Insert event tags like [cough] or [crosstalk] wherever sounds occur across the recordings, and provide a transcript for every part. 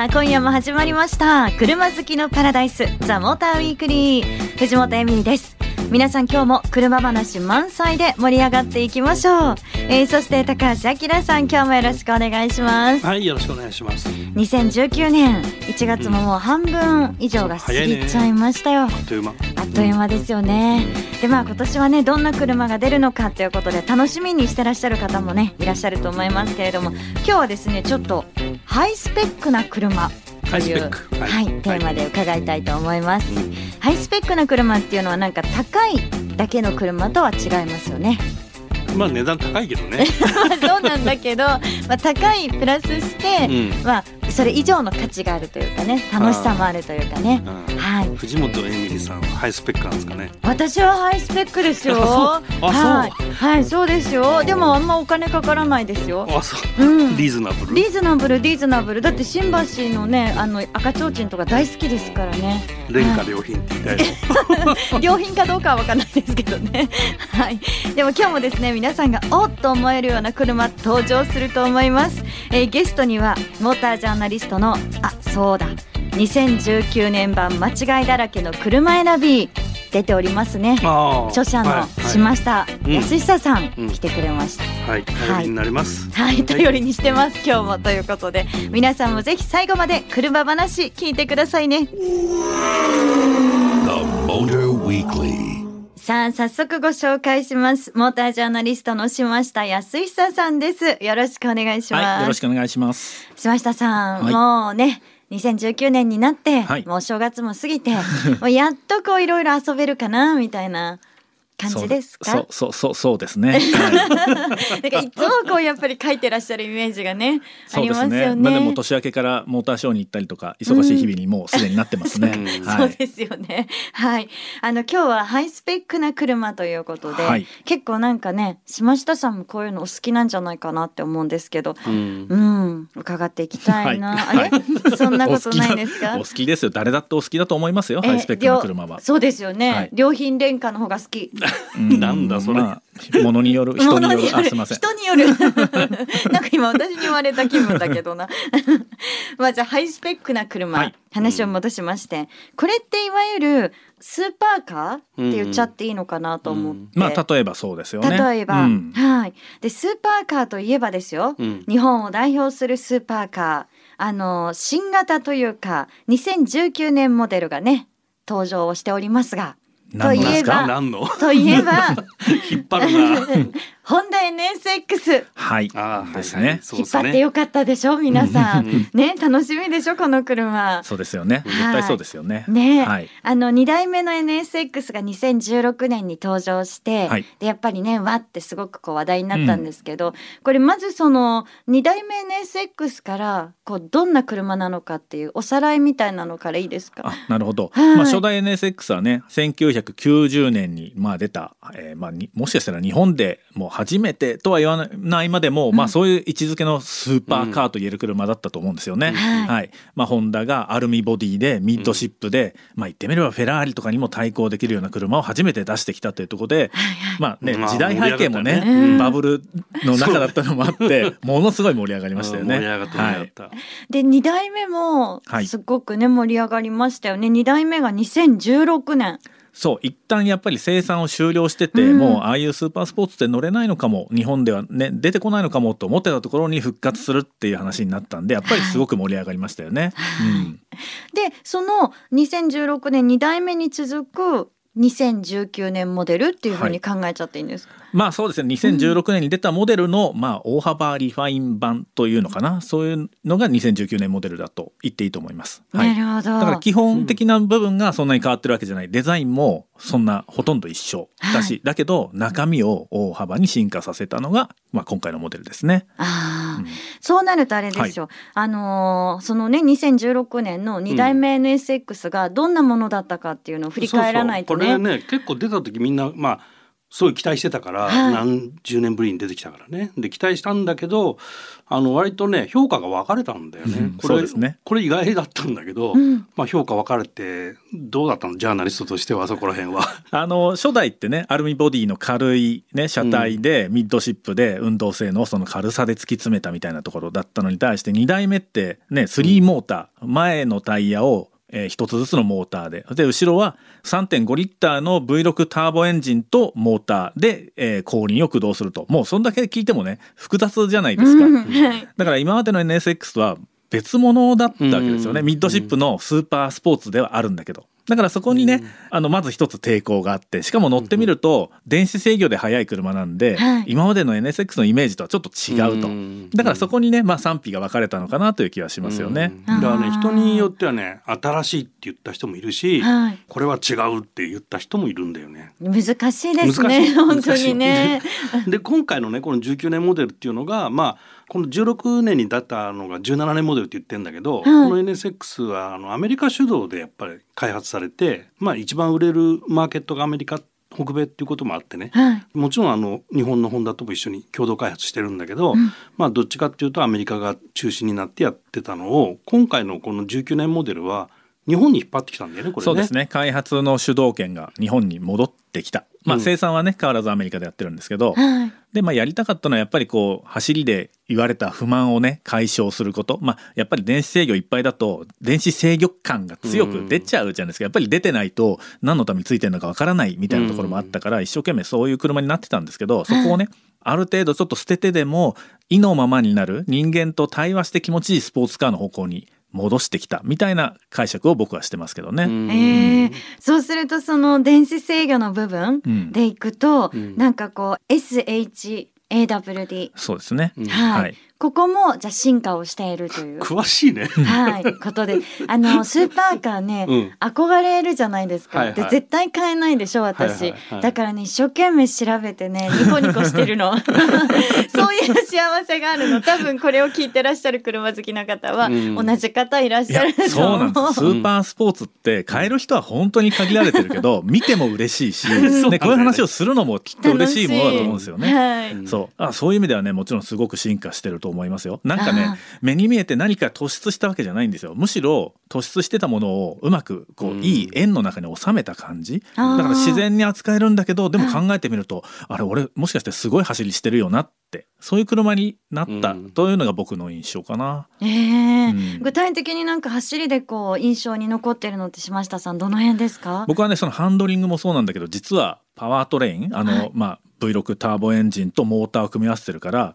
さあ今夜も始まりました。車好きのパラダイスザモーターウィークリー。藤本エミリです。皆さん今日も車話満載で盛り上がっていきましょう、えー、そして高橋明さん今日もよろしくお願いします。はいよろしくお願いします。2019年1月ももう半分以上が過ぎちゃいましたよ、あっという間。あっという間ですよね、でまあ今年はねどんな車が出るのかということで楽しみにしてらっしゃる方もねいらっしゃると思いますけれども今日はですねちょっとハイスペックな車というはい、はい、テーマで伺いたいと思います、はい、ハイスペックな車っていうのはなんか高いだけの車とは違いますよね。まあ値段高いけどね。[laughs] そうなんだけど、まあ、高いプラスして、うん、まあそれ以上の価値があるというかね楽しさもあるというかね、はい、藤本エミリさんはハイスペックなんですかね。私はハイスペックですよ。はい、はい、そうですよ。でもあんまお金かからないですよ。あそう、うん、リーズナブル？リーズナブルリーズナブル。だって新橋のねあの赤ちょうちんとか大好きですからね廉価良品って言い。た [laughs] い良品かどうかは分かんないですけどね。[laughs] はい。でも今日もですね皆さんがおっと思えるような車登場すると思います、えー、ゲストにはモータージャーナリストのあそうだ。2019年版間違いだらけの車選び。出ておりますね。著者の島下康久さん、来てくれました、はい、頼りになります、はい、頼りにしてます、今日も。ということで皆さんもぜひ最後まで車話聞いてくださいね。さあ早速ご紹介します。モータージャーナリストの島下康久さんです。よろしくお願いします、はい、よろしくお願いします。島下さん、はい、もうね2019年になって、はい、もう正月も過ぎて [laughs] もうやっとこういろいろ遊べるかなみたいな感じですか？そうそうそうそうですね、[laughs] なんかいつもこうやっぱり書いてらっしゃるイメージがね [laughs] ありますよね。まあ、でも年明けからモーターショーに行ったりとか忙しい日々にもうすでになってますね、はい、そうですよね。はい。あの今日はハイスペックな車ということで、はい、結構なんかね島下さんもこういうのお好きなんじゃないかなって思うんですけどうん、うん、伺っていきたいな、はい、あれ？[laughs] そんなことないですか？お好きですよ。誰だってお好きだと思いますよハイスペックな車は。そうですよね、良品廉価の方が好きなんだそれ、まあ、ものによる [laughs] 人による。あすみません。人による。[laughs] なんか今私に言われた気分だけどな。[laughs] まあじゃあハイスペックな車、はい、話を戻しまして、うん、これっていわゆるスーパーカーって言っちゃっていいのかなと思って、うん、まあ例えばそうですよね。例えば、うん、はい。でスーパーカーといえばですよ、日本を代表するスーパーカー。あの新型というか2019年モデルがね登場をしておりますがといえばといえば引っ張るな [laughs] ホンダ NSX はい。あですね。引っ張ってよかったでしょ？皆さん。ね楽しみでしょ？この車。そうですよね。絶対そうですよね。ね、はい、あの二代目の NSX が2016年に登場して、はい、でやっぱりねわってすごくこう話題になったんですけど、うん、これまずその二代目 NSX からこうどんな車なのかっていうおさらいみたいなのからいいですか？なるほど、はい、まあ初代 NSX はね1990年にまあ出た、えー、まあもしかしたら日本でもう初めてとは言わないまでも、うん、まあそういう位置づけのスーパーカーと言える車だったと思うんですよね。うん、はい、まあホンダがアルミボディでミッドシップで、うん、まあ言ってみればフェラーリとかにも対抗できるような車を初めて出してきたというところで、まあね、時代背景もね、ね、バブルの中だったのもあって [laughs] ものすごい盛り上がりましたよね。はい、で2代目もすごくね盛り上がりましたよね。2代目が2016年。そう一旦やっぱり生産を終了してて、うん、もうああいうスーパースポーツって乗れないのかも日本ではね出てこないのかもと思ってたところに復活するっていう話になったんでやっぱりすごく盛り上がりましたよね。はいうん、[laughs] でその2016年2代目に続く2019年モデルっていうふうに考えちゃっていいんですか、はい、まあそうですね。2016年に出たモデルの、まあ大幅リファイン版というのかな。そういうのが2019年モデルだと言っていいと思います、はい、なるほど。だから基本的な部分がそんなに変わってるわけじゃない。デザインもそんなほとんど一緒。だし、はい、だけど中身を大幅に進化させたのが、まあ、今回のモデルですね。あうん、そうなるとあれですよ、はい、あのー、そのね2016年の2代目 NSX がどんなものだったかっていうのを振り返らないとね。そうそう。これね結構出た時みんなまあすごい期待してたから、はい。何十年ぶりに出てきたからね。で期待したんだけどあの割とね評価が分かれたんだよね、うん。これね。これ意外だったんだけど、うん。まあ、評価分かれてどうだったの？ジャーナリストとしてはそこら辺は。[laughs] あの初代ってねアルミボディの軽い、ね、車体で、ミッドシップで運動性能をその軽さで突き詰めたみたいなところだったのに対して2代目ってね3モーター、前のタイヤをえー一つずつのモーターで。で後ろは3.5リッターの V6 ターボエンジンとモーターで、えー後輪を駆動すると。もうそんだけ聞いてもね複雑じゃないですか。だから今までの NSX は別物だったわけですよね、うん。ミッドシップのスーパースポーツではあるんだけどだからそこにね、あのまず一つ抵抗があってしかも乗ってみると電子制御で速い車なんで、はい。今までの NSX のイメージとはちょっと違うと、ん。だからそこにね、まあ、賛否が分かれたのかなという気はしますよね。うん。だからね人によってはね新しいって言った人もいるし、はい。これは違うって言った人もいるんだよね。難しいです難ね本当にね。で今回のねこの19年モデルっていうのがまあこの16年に出たのが17年モデルって言ってんだけど、この NSX はあのアメリカ主導でやっぱり開発されてまあ一番売れるマーケットがアメリカ北米っていうこともあってね。はい。もちろんあの日本のホンダとも一緒に共同開発してるんだけど、まあどっちかっていうとアメリカが中心になってやってたのを今回のこの19年モデルは日本に引っ張ってきたんだよねこれね。そうですね。開発の主導権が日本に戻ってきた、まあ、うん。生産はね変わらずアメリカでやってるんですけど、はい。で、まあ、やりたかったのはやっぱりこう走りで言われた不満をね解消すること、まあ、やっぱり電子制御いっぱいだと電子制御感が強く出ちゃうじゃないですか、やっぱり出てないと何のためについてるのかわからないみたいなところもあったから、一生懸命そういう車になってたんですけどそこをねある程度ちょっと捨ててでも意のままになる人間と対話して気持ちいいスポーツカーの方向に戻してきたみたいな解釈を僕はしてますけどね。うん。えーそうするとその電子制御の部分うん。でいくと、うん。なんかこう SHAWD そうですね、はいここもじゃあ進化をしているという。詳しいね。はい、ことで、あの [laughs] スーパーカーね、うん憧れるじゃないですか。はいはいで、絶対買えないでしょ私、だからね、一生懸命調べてね、ニコニコしてるの。[laughs] そういう幸せがあるの。多分これを聞いてらっしゃる車好きな方は、うん同じ方いらっしゃるとそう思う。なんです [laughs] スーパースポーツって買える人は本当に限られてるけど見ても嬉しいし、ねね、こういう話をするのもきっと嬉しいものだと思うんですよね。はい。うんそうあそういう意味ではねもちろんすごく進化してると思いますよ。なんかね目に見えて何か突出したわけじゃないんですよ。むしろ突出してたものをうまくこう、うん。いい円の中に収めた感じ。だから自然に扱えるんだけどでも考えてみるとあれ俺もしかしてすごい走りしてるよなってそういう車になったうん。というのが僕の印象かな。ええうん。具体的になんか走りでこう印象に残ってるのって島下さんどの辺ですか？僕はねそのハンドリングもそうなんだけど実はパワートレインあの、はい。まあ、V6 ターボエンジンとモーターを組み合わせてるから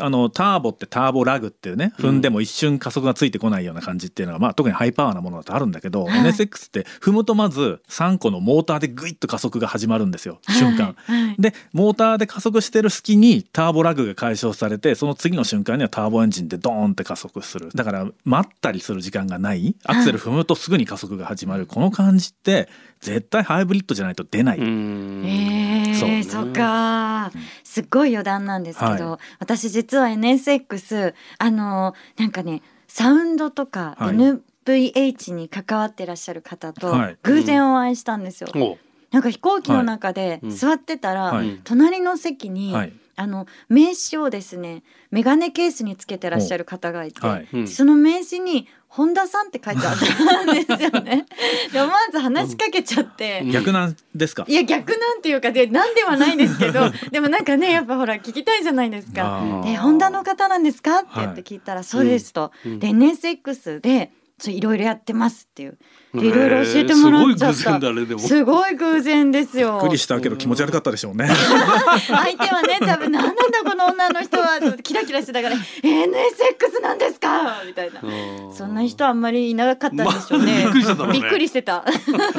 あのターボってターボラグっていうね踏んでも一瞬加速がついてこないような感じっていうのが、まあ、特にハイパワーなものだとあるんだけど、はい。NSX って踏むとまず3個のモーターでグイッと加速が始まるんですよ瞬間。はい。はいでモーターで加速してる隙にターボラグが解消されてその次の瞬間にはターボエンジンでドーンって加速する。だから待ったりする時間がない。アクセル踏むとすぐに加速が始まる。この感じって絶対ハイブリッドじゃないと出ない、うん。えそう。えそっかすっごい余談なんですけど、は私実は NSX あのなんかねサウンドとかはい。NVH に関わってらっしゃる方とはい。偶然お会いしたんですよ。おなんか飛行機の中でうん。座ってたら、はい。隣の席に、はい。あの名刺をですねメガネケースにつけてらっしゃる方がいて、はい。うん。その名刺に本田さんって書いてあったんですよね。[laughs] で思わず話しかけちゃって。うん。逆なんですか？いや逆なんていうかでなんではないんですけどでもなんかねやっぱほら聞きたいじゃないですか。でホンダの方なんですか？って言って聞いたら、そうですと。うん。で NSX でそういろいろやってますっていう。でいろいろ教えてもらっちゃっすごい偶然た。だねでも。すごい偶然ですよ。びっくりしたけど気持ち悪かったでしょうね [laughs] 相手はね多分何なんだこの女の人はキラキラしてたから「NSX なんですか!」みたいな。そんな人はあんまりいなかったんでしょうね。まあびっくりしたびっくりしてた。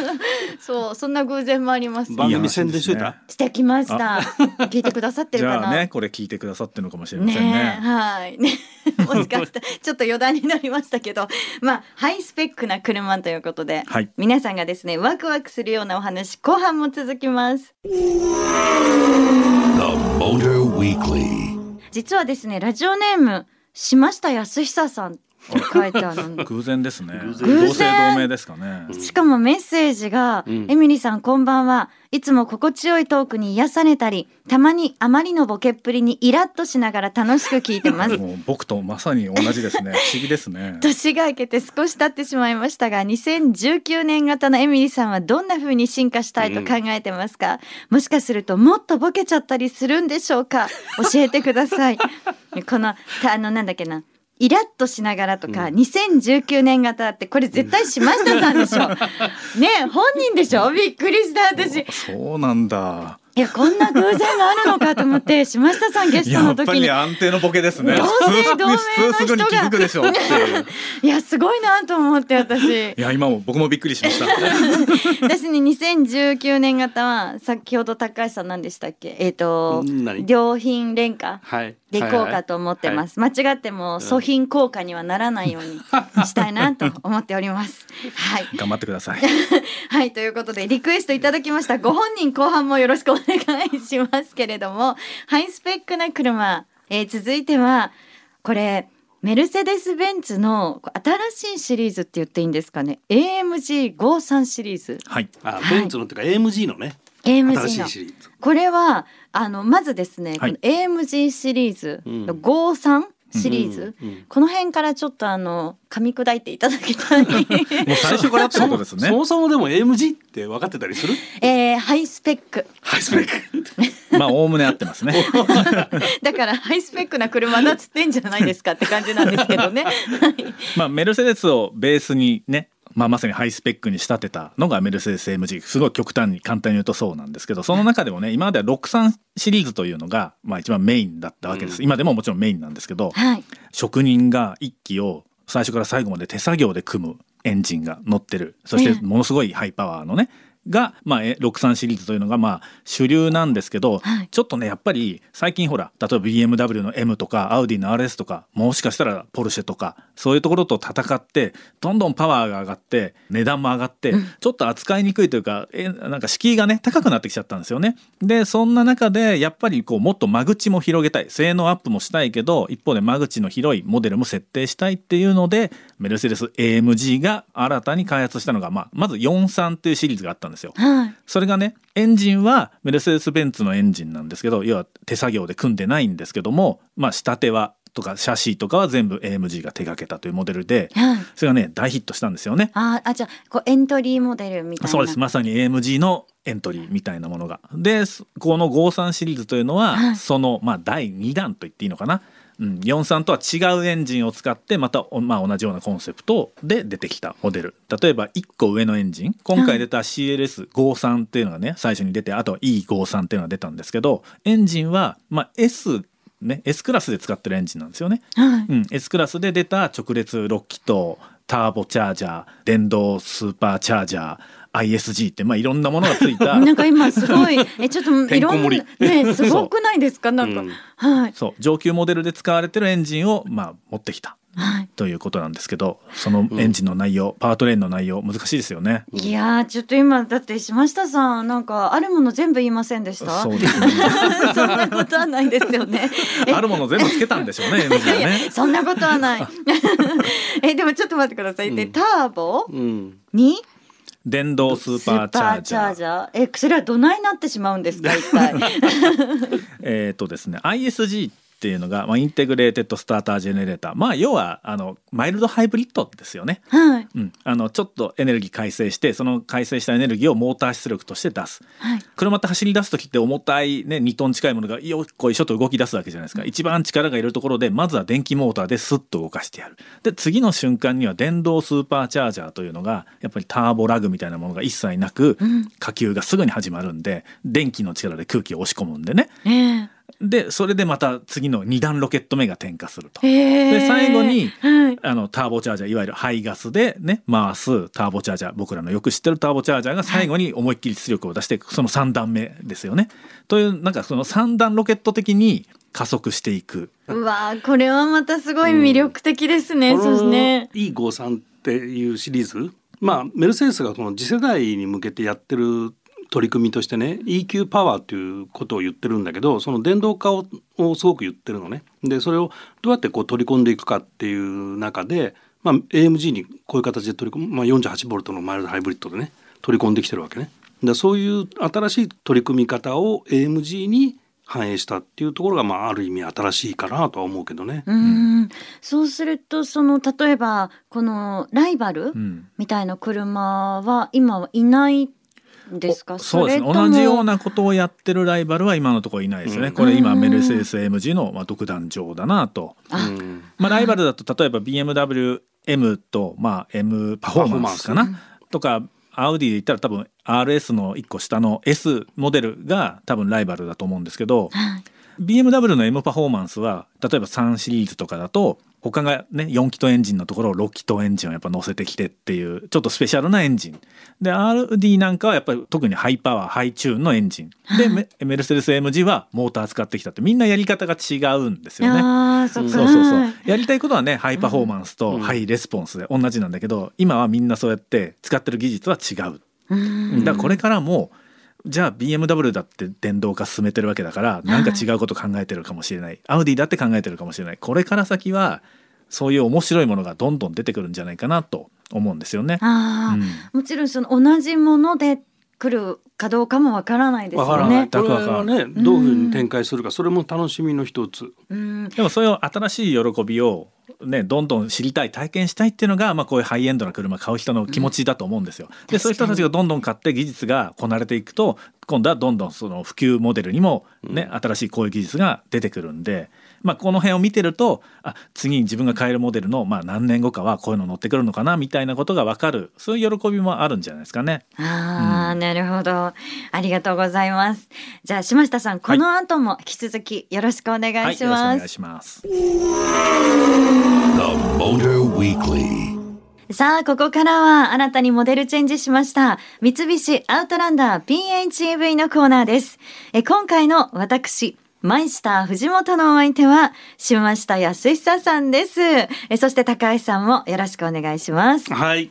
[laughs] そう、そんな偶然もあります。番組宣伝しといたしてきました。聞いてくださってるかな。じゃあねこれ聞いてくださってるのかもしれませんねねえはい。ね、[laughs] もしかしたらちょっと余談になりましたけど、まあハイスペックな車ということで、はい皆さんがですねワクワクするようなお話後半も続きます。The Motor Weekly. 実はですねラジオネーム島下康久さん書いてある偶然ですね。偶然？同姓同名ですかね。しかもメッセージが、うん。エミリーさんこんばんは。いつも心地よいトークに癒されたりたまにあまりのボケっぷりにイラッとしながら楽しく聞いてます。[laughs] もう僕とまさに同じですね。[laughs] 不思議ですね。年が明けて少し経ってしまいましたが2019年型のエミリーさんはどんな風に進化したいと考えてますか、もしかするともっとボケちゃったりするんでしょうか？教えてください。[laughs] このたあのなんだっけなイラッとしながらとか、2019年型ってこれ絶対島下さんでしょ。[laughs] ねえ本人でしょ？びっくりした私。そうなんだいやこんな偶然があるのかと思って島下さんゲストやっぱの時にり安定のボケですね。同姓同名の普通すぐに気づくでしょうっていやすごいなと思って私。いや今も僕もびっくりしました。[laughs] 私に2019年型は先ほど高橋さん何でしたっけ？えっ、とうん何？良品廉価はい。でいこうかと思ってます、間違っても粗品効果にはならないようにしたいなと思っております。はい。頑張ってください。[laughs] はいということでリクエストいただきました。ご本人後半もよろしくお願いしますけれどもハイスペックな車、えー続いてはこれメルセデス・ベンツの新しいシリーズって言っていいんですかね？AMG53 シリーズ。はい。あはい。ベンツのっていうか AMG のね。AMG 新しのいシリーズ。これはあのまずですね、はい。この AMG シリーズうん。の53シリーズ、うんうんこの辺からちょっとあの噛み砕いていただきたい、[laughs] もう最初からってことですね。[laughs] そもそもでも AMG って分かってたりする？えー、ハイスペック。ハイスペック。[laughs] まあおおむね合ってますね。だからハイスペックな車だっつってんじゃないですかって感じなんですけどね。はいまあメルセデスをベースにねまあ、まさにハイスペックに仕立てたのがメルセデス AMG すごい極端に簡単に言うとそうなんですけどその中でもね今までは63シリーズというのが、まあ、一番メインだったわけです、うん。今でももちろんメインなんですけどはい。職人が一機を最初から最後まで手作業で組むエンジンが乗ってる。そしてものすごいハイパワーのねが、まあ、え63シリーズというのがまあ主流なんですけど、はい。ちょっとねやっぱり最近ほら例えば BMW の M とかアウディの RS とかもしかしたらポルシェとかそういうところと戦ってどんどんパワーが上がって値段も上がって、ちょっと扱いにくいというかえなんか敷居がね高くなってきちゃったんですよね。でそんな中でやっぱりこうもっと間口も広げたい。性能アップもしたいけど一方で間口の広いモデルも設定したいっていうのでメルセデス AMG が新たに開発したのが、まあ、まず43っていうシリーズがあったんですよ。はい。それがねエンジンはメルセデス・ベンツのエンジンなんですけど要は手作業で組んでないんですけどもまあ仕立てはとかシャシーとかは全部 AMG が手掛けたというモデルではい。それがね大ヒットしたんですよね。あーあ、じゃあ、こうエントリーモデルみたいな。そうですまさに AMG のエントリーみたいなものが。でこの53シリーズというのは、はいその、まあ、第2弾と言っていいのかな。うん、43とは違うエンジンを使ってまた、おまあ、同じようなコンセプトで出てきたモデル例えば1個上のエンジン今回出た CLS53 っていうのがね最初に出てあとは E53 っていうのが出たんですけどエンジンは、まあ、S ね S クラスで使ってるエンジンなんですよね。はい。うん、S クラスで出た直列6気筒ターボチャージャー電動スーパーチャージャー ISG って、まあ、いろんなものがついた。[laughs] なんか今すごい、え、ちょっと [laughs] いろんな、ね、すごくないですか？なんか、うん。はい。そう。上級モデルで使われてるエンジンを、まあ、持ってきた。はい。ということなんですけどそのエンジンの内容、パワートレーンの内容難しいですよね。いやー、ちょっと今、だって島下さん、なんか、あるもの全部言いませんでした？そうですね。[laughs] そんなことはないですよね。え。あるもの全部つけたんでしょうね MG はいやね。そんなことはない。え、でもちょっと待ってください。で、うん。ターボ？うん。に？電動スーパーチャージャースーパーチャーえ、それはどないなってしまうんですか、一体。[laughs] えっ、とですね ISG っていうのが、まあ、 Integrated Starter Generator まあ要はあのマイルドハイブリッドですよね。はい。うん、あのちょっとエネルギー回生してその改正したエネルギーをモーター出力として出すはい。車って走り出す時って重たい、ね、2トン近いものがよっこいしょと動き出すわけじゃないですか一番力がいるところでまずは電気モーターでスッと動かしてやるで次の瞬間には電動スーパーチャージャーというのがやっぱりターボラグみたいなものが一切なくうん。火球がすぐに始まるんで電気の力で空気を押し込むんでねねでそれでまた次の2段ロケット目が点火すると。で最後にはい。あのターボチャージャーいわゆる排ガスでね回すターボチャージャー僕らのよく知ってるターボチャージャーが最後に思いっきり出力を出してその3段目ですよね。というなんかその3段ロケット的に加速していく。うわーこれはまたすごい魅力的ですね。そうですね。E53 っていうシリーズまあメルセデスがこの次世代に向けてやってる取り組みとしてね EQ パワーっていうことを言ってるんだけどその電動化ををすごく言ってるのね。でそれをどうやってこう取り込んでいくかっていう中で、まあ、AMG にこういう形で取り込む、まあ、48ボルトのマイルドハイブリッドでね取り込んできてるわけね。でそういう新しい取り組み方を AMG に反映したっていうところが、まあ、ある意味新しいかなとは思うけどね。うんそうするとその例えばこのライバルうんみたいな車は今はいないんですか？おそうですね。れとも同じようなことをやってるライバルは今のところいないですね、うん。これ今うんメルセデス AMG のまあ独壇場だなと、あ。うん。まあ、ライバルだと例えば BMWM と、まあ、M パフォーマンスかな？パフォーマとかアウディで言ったら多分 RS の1個下の S モデルが多分ライバルだと思うんですけどはい。BMW の M パフォーマンスは例えば3シリーズとかだと他がね4気筒エンジンのところを6気筒エンジンをやっぱ乗せてきてっていうちょっとスペシャルなエンジン。で RD なんかはやっぱり特にハイパワーハイチューンのエンジン。でメメルセデス AMG はモーター使ってきたってみんなやり方が違うんですよね。そうそうそうはいやりたいことはねハイパフォーマンスとうん。ハイレスポンスで同じなんだけど今はみんなそうやって使ってる技術は違う。うん。だからこれからもじゃあ BMW だって電動化進めてるわけだからなんか違うこと考えてるかもしれない、アウディだって考えてるかもしれない。これから先はそういう面白いものがどんどん出てくるんじゃないかなと思うんですよね。あー。うん。もちろんその同じもので来るかどうかもわからないですわからない。よね。これはねどういうふうに展開するかそれも楽しみの一つ。うんでもそういう新しい喜びをねどんどん知りたい体験したいっていうのが、まあ、こういうハイエンドな車買う人の気持ちだと思うんですよ。でそういう人たちがどんどん買って技術がこなれていくと今度はどんどんその普及モデルにもね、新しいこういう技術が出てくるんで、まあ、この辺を見てるとあ次に自分が買えるモデルの、まあ、何年後かはこういうの乗ってくるのかなみたいなことが分かるそういう喜びもあるんじゃないですかね。ああ、なるほど。ありがとうございます。じゃあ島下さん、この後も引き続きよろしくお願はいい、しよろしくおます。願いします。The Motor Weekly. さあ、ここからは新たにモデルチェンジしました三菱アウトランダー PHEV のコーナーです。え今回の私、マイスター藤本のお相手は島下康久さんです。えそして高橋さんもよろしくお願いします。はい。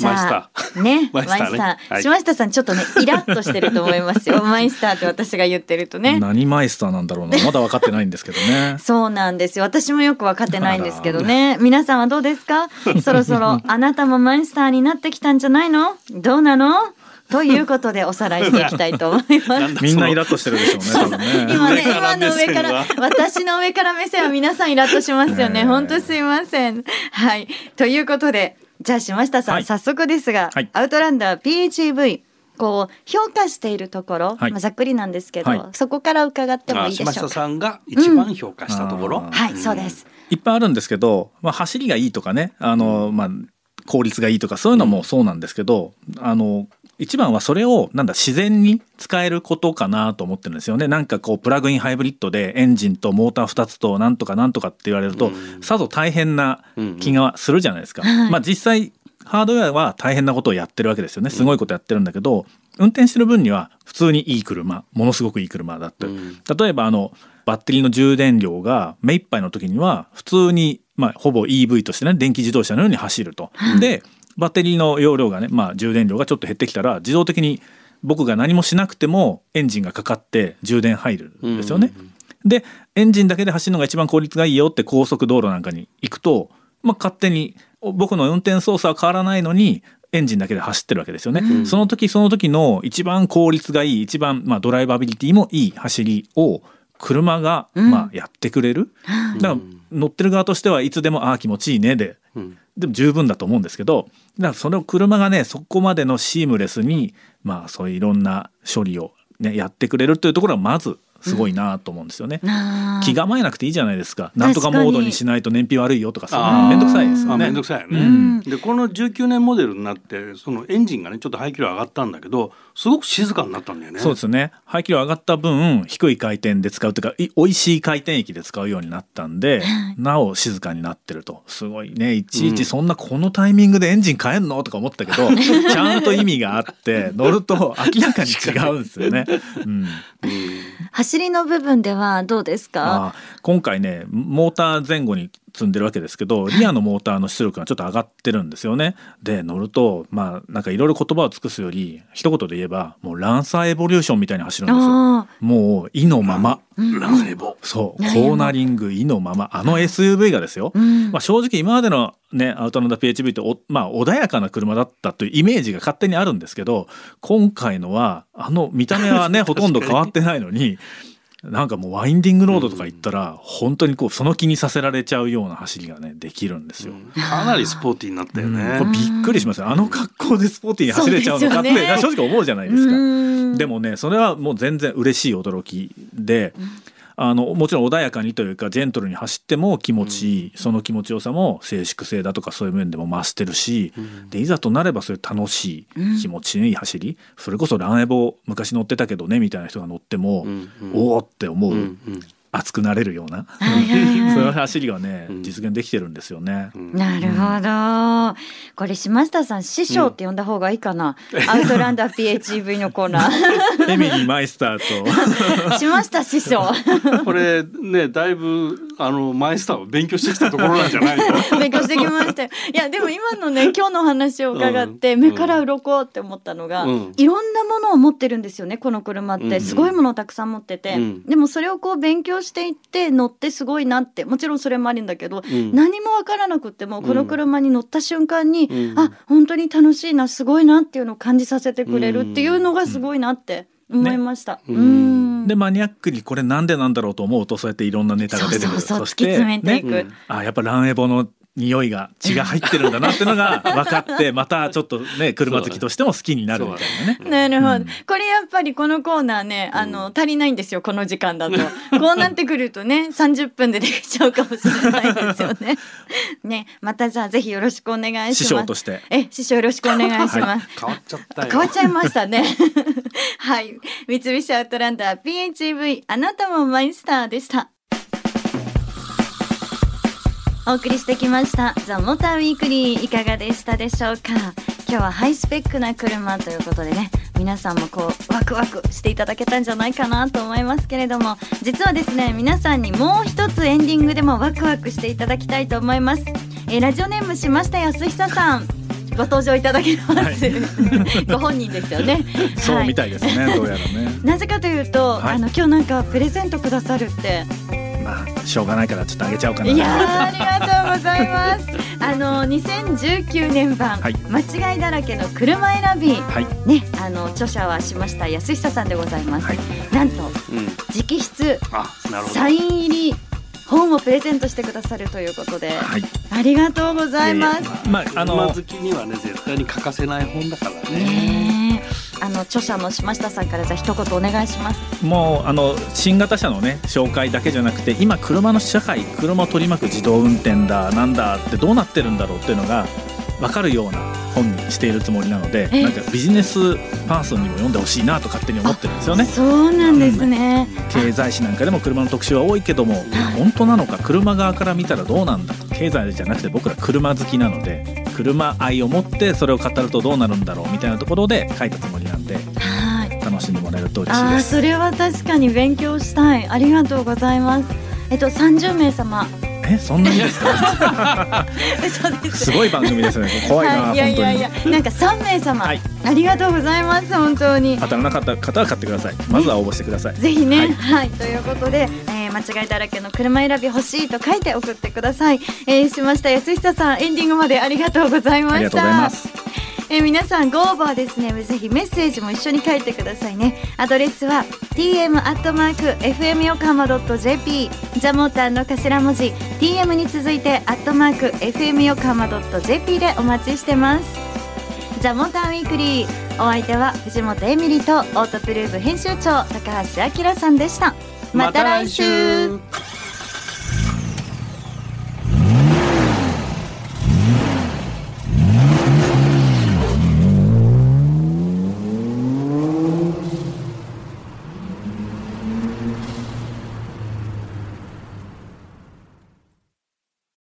マイスさタあ、ね、マ [laughs] マイスターねイスター。はい島下さん、ちょっとね、イラッとしてると思いますよ。[laughs] マイスターって私が言ってるとね。何マイスターなんだろうなまだ分かってないんですけどね。[laughs] そうなんですよ。私もよく分かってないんですけどね。皆さんはどうですか？そろそろあなたもマイスターになってきたんじゃないの？どうなの？ということでおさらいしていきたいと思います。[laughs] みんなイラッとしてるでしょうね。今ね、今の上から私の上から目線は皆さんイラッとしますよね。ええ本当すいません。はい。ということで、じゃあ島下さん、はい早速ですが、はいアウトランダー PHEV、こう、評価しているところ、はいまあ、ざっくりなんですけど、はいそこから伺ってもあいいでしょうか。島下さんが一番評価したところ。うんはい、そうです。いっぱいあるんですけど、まあ、走りがいいとかねあの、まあ、効率がいいとかそういうのもそうなんですけど、あの一番はそれをなんだ自然に使えることかなと思ってるんですよね。なんかこうプラグインハイブリッドでエンジンとモーター2つとなんとかなんとかって言われると、うん。さぞ大変な気がするじゃないですか。はい。まあ、実際ハードウェアは大変なことをやってるわけですよね。すごいことやってるんだけど、運転してる分には普通にいい車。ものすごくいい車だって、うん。例えばあのバッテリーの充電量が目いっぱいの時には普通に、まあ、ほぼ EV としてね電気自動車のように走ると。でバッテリーの容量がね、まあ、充電量がちょっと減ってきたら自動的に僕が何もしなくてもエンジンがかかって充電入るんですよね。でエンジンだけで走るのが一番効率がいいよって高速道路なんかに行くと、まあ、勝手に僕の運転操作は変わらないのにエンジンだけで走ってるわけですよね。うんその時その時の一番効率がいい一番、まあ、ドライバビリティもいい走りを車が、うんまあ、やってくれる。だから乗ってる側としてはいつでもああ気持ちいいねでうんでも十分だと思うんですけどだからその車がねそこまでのシームレスにまあそういういろんな処理を、ね、やってくれるというところはまずすごいなと思うんですよね。なあ気構えなくていいじゃないですか。なんとかモードにしないと燃費悪いよとかそういうあーのめんどくさいですよあね。めんどくさいよね。うんでこの19年モデルになってそのエンジンがねちょっと排気量上がったんだけどすごく静かになったんだよね。そうですね排気量上がった分低い回転で使うというかい美味しい回転域で使うようになったんでなお静かになってるとすごいねいちいちそんなこのタイミングでエンジン変えんのとか思ったけど [laughs] ちゃんと意味があって乗ると明らかに違うんですよね。うん [laughs] うん走りの部分ではどうですか？今回ねモーター前後に積んでるわけですけどリアのモーターの出力がちょっと上がってるんですよね。で乗るとまあなんかいろいろ言葉を尽くすより一言で言えばもうランサーエボリューションみたいに走るんですよ。あもう意のまま、ランエボ。そう。コーナリング意のまま。あの SUV がですよ。ーうん。まあ、正直今までのねアウトランダー PHV ってお、まあ、穏やかな車だったというイメージが勝手にあるんですけど今回のはあの見た目はね [laughs] ほとんど変わってないのになんかもうワインディングロードとか行ったら本当にこうその気にさせられちゃうような走りがねできるんですよ。かなりスポーティーになったようん。ねこれ。びっくりしますよ。あの格好でスポーティーに走れちゃうのかって、ね。正直思うじゃないですか。うん。でもねそれはもう全然嬉しい驚きで、あのもちろん穏やかにというかジェントルに走っても気持ちいい、その気持ちよさも静粛性だとかそういう面でも増してるし、でいざとなればそういう楽しい気持ちのいい走り、それこそランエボ昔乗ってたけどねみたいな人が乗っても、うんうん。おおって思う、うんうん熱くなれるような、はいはいはいそういう走りがね、うん実現できてるんですよね。なるほど。これ島下さん師匠って呼んだ方がいいかな？アウトランダー PHEV のコーナー。[laughs] エミリー・マイスターと [laughs] 島下師匠。これねだいぶあのマイスターを勉強してきたところなんじゃないの？[laughs] 勉強してきましたよ。いやでも今のね今日の話を伺ってうん。目から鱗って思ったのが、うん。いろんなものを持ってるんですよねこの車っうん。てすごいものをたくさん持ってて、うん。でもそれをこう勉強していって乗ってすごいなって。もちろんそれもあるんだけど、うん。何もわからなくってもこの車に乗った瞬間に、うん。あ本当に楽しいなすごいなっていうのを感じさせてくれるっていうのがすごいなって思いました。ね。うん。でマニアックにこれなんでなんだろうと思うとそうやっていろんなネタが出てくる。そうそう突き詰めていく。ね。あやっぱランエボの匂いが血が入ってるんだなっていうのが分かってまたちょっとね車好きとしても好きになるみたいなね。なるほど、うん。これやっぱりこのコーナーねあの、足りないんですよこの時間だと。こうなってくるとね [laughs] 30分でできちゃうかもしれないですよね。[laughs] ねまたじゃあぜひよろしくお願いします。師匠として。え師匠よろしくお願いします、変わっちゃったよ。変わっちゃいましたね。[laughs] はい。三菱アウトランダー PHEV あなたもマイスターでしたお送りしてきましたザ・モーターウィークリーいかがでしたでしょうか？今日はハイスペックな車ということでね皆さんもこうワクワクしていただけたんじゃないかなと思いますけれども実はですね皆さんにもう一つエンディングでもワクワクしていただきたいと思います、えーラジオネームしました安久さん。ご登場いただけます、ご本人ですよね。そうみたいですね、どうやらね。[laughs] なぜかというと、はい。あの今日なんかプレゼントくださるってまあしょうがないからちょっとあげちゃおうかな。いやーありがとうございます。[laughs] あの2019年版、はい間違いだらけの車選びはいねあの著者はしました安久さんでございます。はいなんとうん直筆あなるほどサイン入り本をプレゼントしてくださるということで、はい。ありがとうございます。まああの車好きにはね絶対に欠かせない本だからねねえあの著者の島下さんからじゃあ一言お願いします。もうあの新型車のね紹介だけじゃなくて今車の社会車を取り巻く自動運転だなんだってどうなってるんだろうっていうのが分かるような本にしているつもりなのでええなんかビジネスパーソンにも読んでほしいなと勝手に思ってるんですよね。そうなんですね。経済誌なんかでも車の特集は多いけども本当なのか車側から見たらどうなんだ経済じゃなくて僕ら車好きなので車愛を持ってそれを語るとどうなるんだろうみたいなところで書いたつもりしんでもらえると嬉しいあ。それは確かに勉強したい。ありがとうございます。えっと30名様。えそんなにですか？[laughs] す。すごい番組ですね。怖いな、はい、いやいやいや。本なんか3名様、はい。ありがとうございます本当に。当たらなかった方は買ってください。まずは応募してください、ぜひね、ははいい、ということで、えー間違いだらけの車選び欲しいと書いて送ってください。えー、しました。安久さん、エンディングまでありがとうございました。ありがとうございますえ皆さんご応募はですねぜひメッセージも一緒に書いてくださいね。アドレスは tm アットマーク fm 横浜 .jp ザモーターの頭文字 tm に続いてアットマーク fm 横浜ドット .jp でお待ちしてます。ザモーターウィークリーお相手は藤本エミリとオートプルーブ編集長高橋明さんでした。また来週。